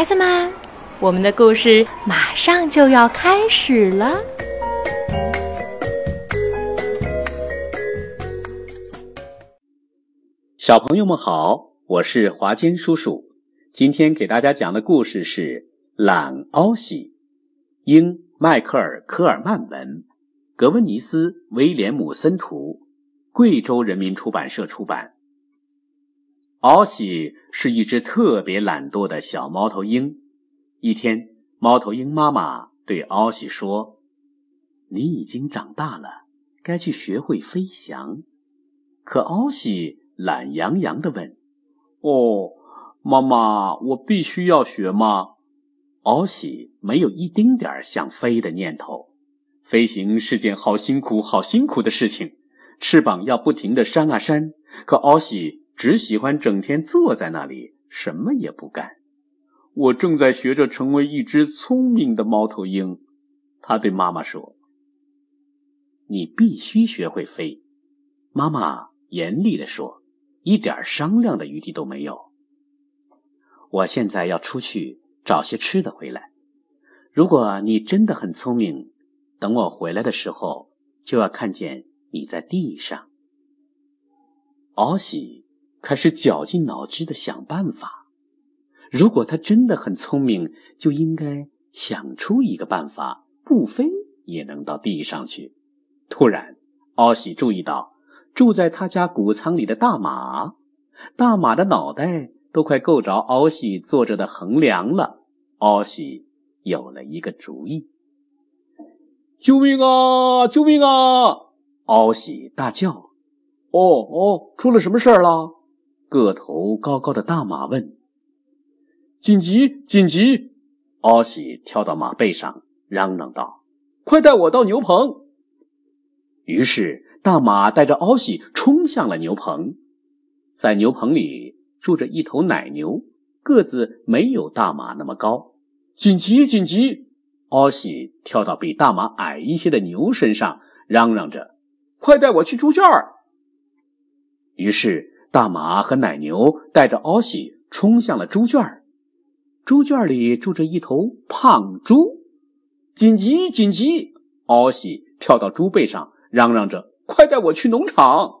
孩子们，我们的故事马上就要开始了。小朋友们好，我是华坚叔叔。今天给大家讲的故事是《懒奥喜》，英·迈克尔·科尔曼文，格温尼斯·威廉姆森图，贵州人民出版社出版。奥喜是一只特别懒惰的小猫头鹰。一天，猫头鹰妈妈对奥喜说：“你已经长大了，该去学会飞翔。”可奥喜懒洋洋地问：“哦，妈妈，我必须要学吗？”奥喜没有一丁点儿想飞的念头。飞行是件好辛苦、好辛苦的事情，翅膀要不停地扇啊扇。可奥喜。只喜欢整天坐在那里，什么也不干。我正在学着成为一只聪明的猫头鹰，他对妈妈说：“你必须学会飞。”妈妈严厉地说：“一点商量的余地都没有。”我现在要出去找些吃的回来。如果你真的很聪明，等我回来的时候，就要看见你在地上。奥喜。开始绞尽脑汁的想办法。如果他真的很聪明，就应该想出一个办法，不飞也能到地上去。突然，奥喜注意到住在他家谷仓里的大马，大马的脑袋都快够着奥喜坐着的横梁了。奥喜有了一个主意：“救命啊！救命啊！”奥喜大叫：“哦哦，出了什么事儿了？”个头高高的大马问：“紧急！紧急！”奥喜跳到马背上，嚷嚷道：“快带我到牛棚！”于是大马带着奥喜冲向了牛棚。在牛棚里住着一头奶牛，个子没有大马那么高。紧急！紧急！奥喜跳到比大马矮一些的牛身上，嚷嚷着：“快带我去猪圈！”于是。大马和奶牛带着奥西冲向了猪圈，猪圈里住着一头胖猪。紧急！紧急！奥西跳到猪背上，嚷嚷着：“快带我去农场！”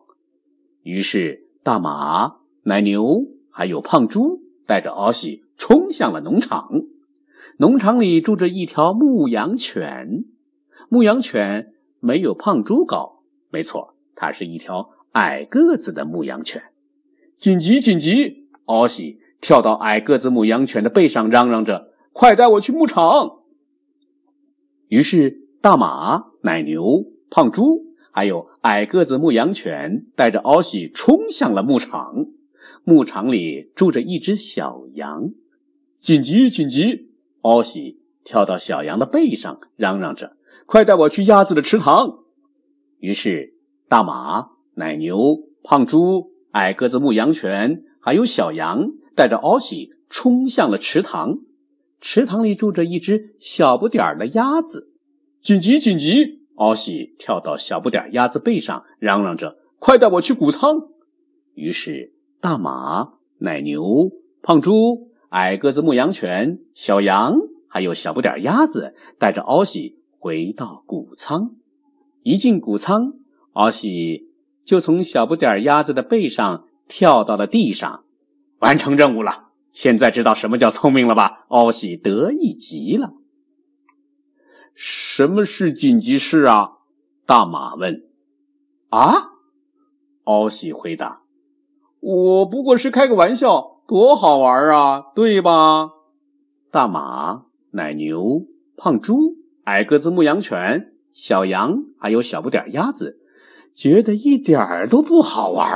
于是，大马、奶牛还有胖猪带着奥西冲向了农场。农场里住着一条牧羊犬，牧羊犬没有胖猪高，没错，它是一条矮个子的牧羊犬。紧急！紧急！奥喜跳到矮个子牧羊犬的背上，嚷嚷着：“快带我去牧场！”于是，大马、奶牛、胖猪还有矮个子牧羊犬带着奥喜冲向了牧场。牧场里住着一只小羊。紧急！紧急！奥喜跳到小羊的背上，嚷嚷着：“快带我去鸭子的池塘！”于是，大马、奶牛、胖猪。矮个子牧羊犬还有小羊带着奥西冲向了池塘，池塘里住着一只小不点儿的鸭子。紧急！紧急！奥西跳到小不点儿鸭子背上，嚷嚷着：“快带我去谷仓！”于是，大马、奶牛、胖猪、矮个子牧羊犬、小羊还有小不点儿鸭子带着奥西回到谷仓。一进谷仓，奥西。就从小不点鸭子的背上跳到了地上，完成任务了。现在知道什么叫聪明了吧？奥喜得意极了。什么是紧急事啊？大马问。啊？奥喜回答：“我不过是开个玩笑，多好玩啊，对吧？”大马、奶牛、胖猪、矮个子牧羊犬、小羊，还有小不点鸭子。觉得一点儿都不好玩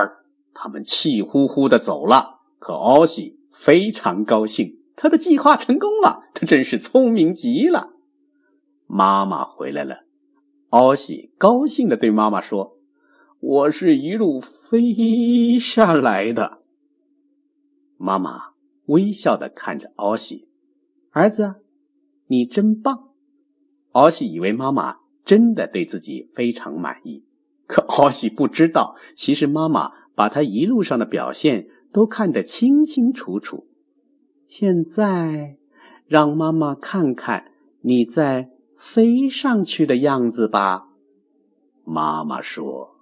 他们气呼呼的走了。可奥西非常高兴，他的计划成功了，他真是聪明极了。妈妈回来了，奥西高兴的对妈妈说：“我是一路飞下来的。”妈妈微笑的看着奥西，儿子，你真棒。奥西以为妈妈真的对自己非常满意。可奥喜不知道，其实妈妈把他一路上的表现都看得清清楚楚。现在让妈妈看看你在飞上去的样子吧。”妈妈说。